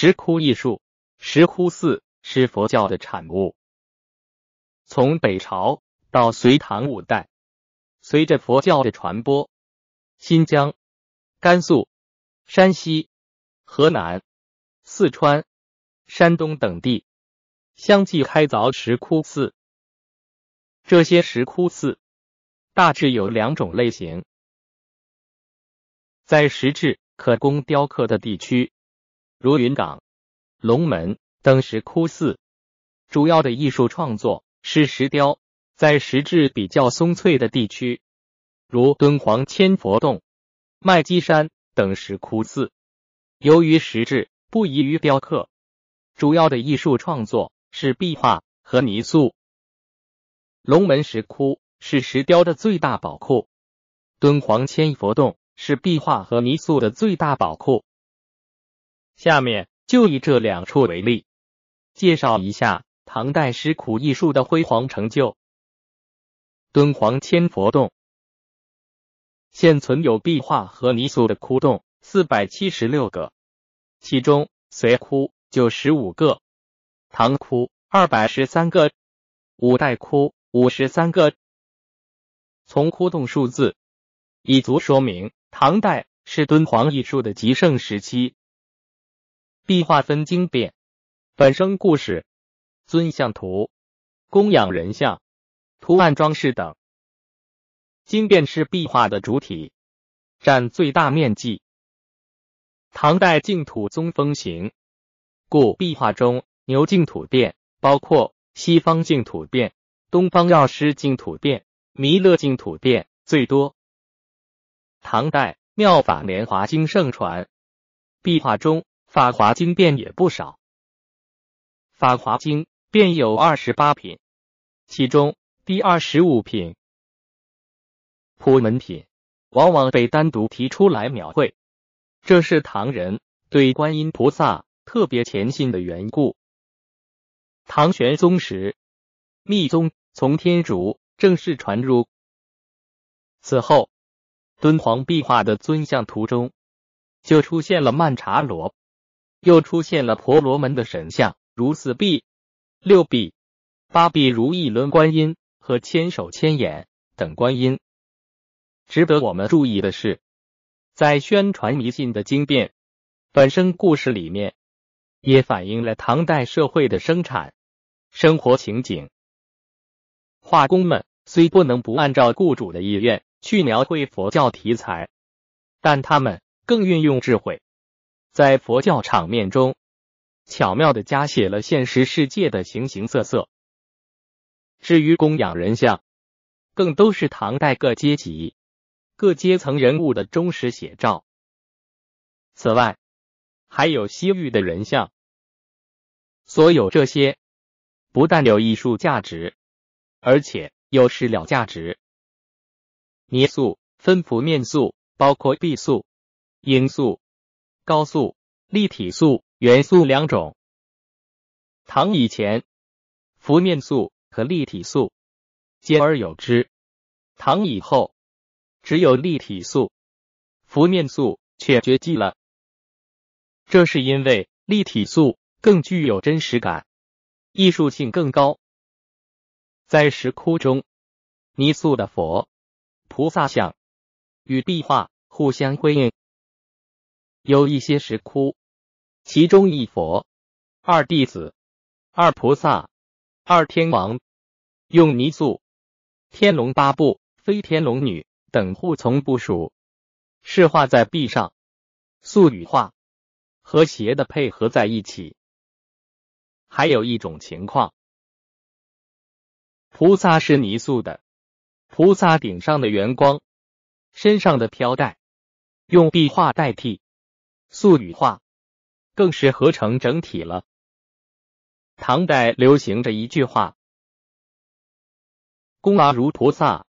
石窟艺术，石窟寺是佛教的产物。从北朝到隋唐五代，随着佛教的传播，新疆、甘肃、山西、河南、四川、山东等地相继开凿石窟寺。这些石窟寺大致有两种类型，在石质可供雕刻的地区。如云冈、龙门等石窟寺，主要的艺术创作是石雕；在石质比较松脆的地区，如敦煌千佛洞、麦积山等石窟寺，由于石质不宜于雕刻，主要的艺术创作是壁画和泥塑。龙门石窟是石雕的最大宝库，敦煌千佛洞是壁画和泥塑的最大宝库。下面就以这两处为例，介绍一下唐代石窟艺术的辉煌成就。敦煌千佛洞现存有壁画和泥塑的窟洞四百七十六个，其中隋窟九十五个，唐窟二百十三个，五代窟五十三个。从窟洞数字，已足说明唐代是敦煌艺术的极盛时期。壁画分经变、本生故事、尊像图、供养人像、图案装饰等。经变是壁画的主体，占最大面积。唐代净土宗风行，故壁画中牛净土变包括西方净土变、东方药师净土变、弥勒净土变最多。唐代妙法莲华经盛传，壁画中。法华经变也不少，法华经变有二十八品，其中第二十五品普门品往往被单独提出来描绘，这是唐人对观音菩萨特别虔信的缘故。唐玄宗时，密宗从天竺正式传入，此后敦煌壁画的尊像图中就出现了曼茶罗。又出现了婆罗门的神像，如四臂、六臂、八臂如意轮观音和千手千眼等观音。值得我们注意的是，在宣传迷信的经变本身故事里面，也反映了唐代社会的生产生活情景。画工们虽不能不按照雇主的意愿去描绘佛教题材，但他们更运用智慧。在佛教场面中，巧妙的加写了现实世界的形形色色。至于供养人像，更都是唐代各阶级、各阶层人物的忠实写照。此外，还有西域的人像。所有这些，不但有艺术价值，而且有史料价值。泥塑分幅面塑，包括壁塑、影塑。高塑、立体塑、元素两种。唐以前，浮面塑和立体塑兼而有之；唐以后，只有立体塑，浮面塑却绝迹了。这是因为立体塑更具有真实感，艺术性更高。在石窟中，泥塑的佛、菩萨像与壁画互相辉映。有一些石窟，其中一佛、二弟子、二菩萨、二天王，用泥塑。天龙八部、飞天龙女。等护从部署，是画在壁上，塑与画和谐的配合在一起。还有一种情况，菩萨是泥塑的，菩萨顶上的圆光、身上的飘带，用壁画代替。素与画更是合成整体了。唐代流行着一句话：“宫娃如菩萨”，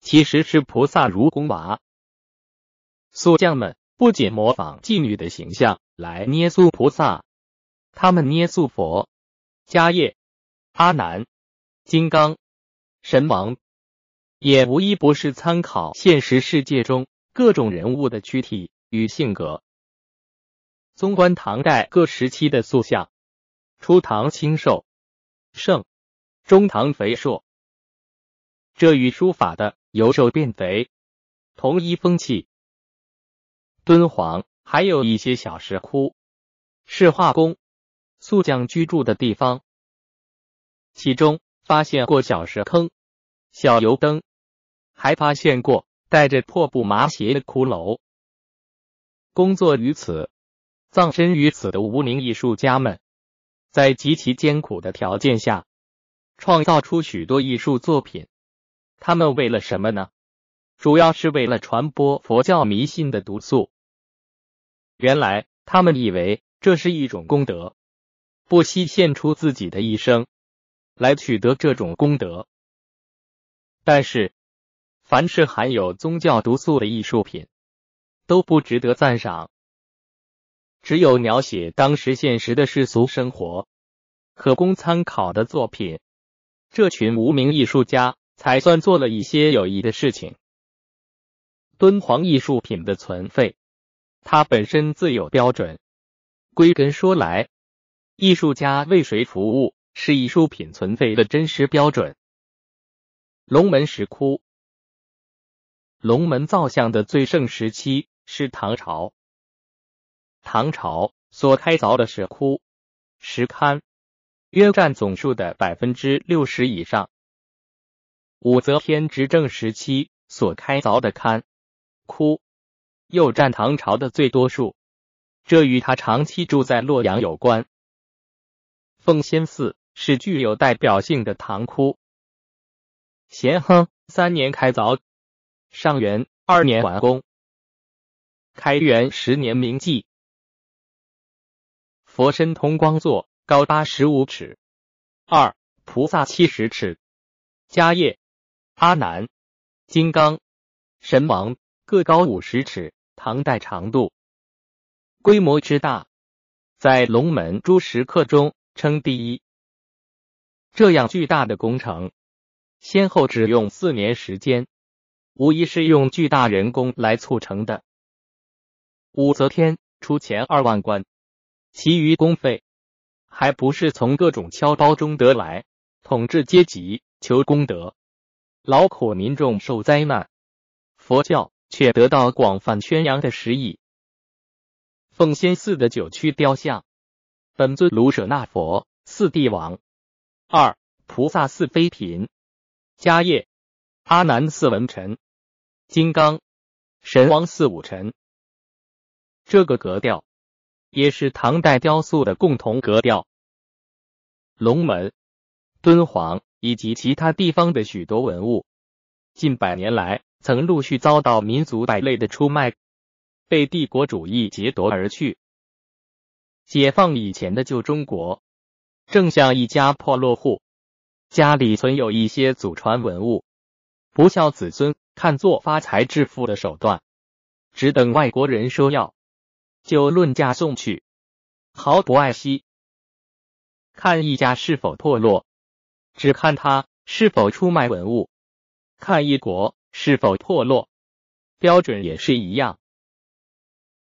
其实是菩萨如宫娃。塑匠们不仅模仿妓女的形象来捏塑菩萨，他们捏塑佛、迦叶、阿难、金刚、神王，也无一不是参考现实世界中各种人物的躯体与性格。纵观唐代各时期的塑像，初唐清瘦盛，中唐肥硕，这与书法的由瘦变肥。同一风气。敦煌。还有一些小石窟，是画工、塑匠居住的地方，其中发现过小石坑、小油灯，还发现过带着破布麻鞋的骷髅。工作于此。葬身于此的无名艺术家们，在极其艰苦的条件下，创造出许多艺术作品。他们为了什么呢？主要是为了传播佛教迷信的毒素。原来他们以为这是一种功德，不惜献出自己的一生来取得这种功德。但是，凡是含有宗教毒素的艺术品，都不值得赞赏。只有描写当时现实的世俗生活，可供参考的作品，这群无名艺术家才算做了一些有益的事情。敦煌艺术品的存废，它本身自有标准。归根说来，艺术家为谁服务，是艺术品存废的真实标准。龙门石窟，龙门造像的最盛时期是唐朝。唐朝所开凿的石窟、石龛，约占总数的百分之六十以上。武则天执政时期所开凿的龛、窟，又占唐朝的最多数，这与他长期住在洛阳有关。奉先寺是具有代表性的唐窟，咸亨三年开凿，上元二年完工，开元十年铭记。佛身通光座，高八十五尺；二菩萨七十尺。迦叶、阿难、金刚、神王。各高五十尺，唐代长度，规模之大，在龙门诸石刻中称第一。这样巨大的工程，先后只用四年时间，无疑是用巨大人工来促成的。武则天出钱二万贯。其余公费还不是从各种敲包中得来，统治阶级求功德，劳苦民众受灾难，佛教却得到广泛宣扬的实意。奉先寺的九曲雕像，本尊卢舍那佛。四帝王，二。菩萨四妃嫔，迦叶、阿难四文臣，金刚、神王四武臣，这个格调。也是唐代雕塑的共同格调。龙门、敦煌以及其他地方的许多文物，近百年来曾陆续遭到民族败类的出卖，被帝国主义劫夺而去。解放以前的旧中国，正像一家破落户，家里存有一些祖传文物，不孝子孙看作发财致富的手段，只等外国人收要。就论价送去，毫不爱惜。看一家是否破落，只看他是否出卖文物；看一国是否破落，标准也是一样。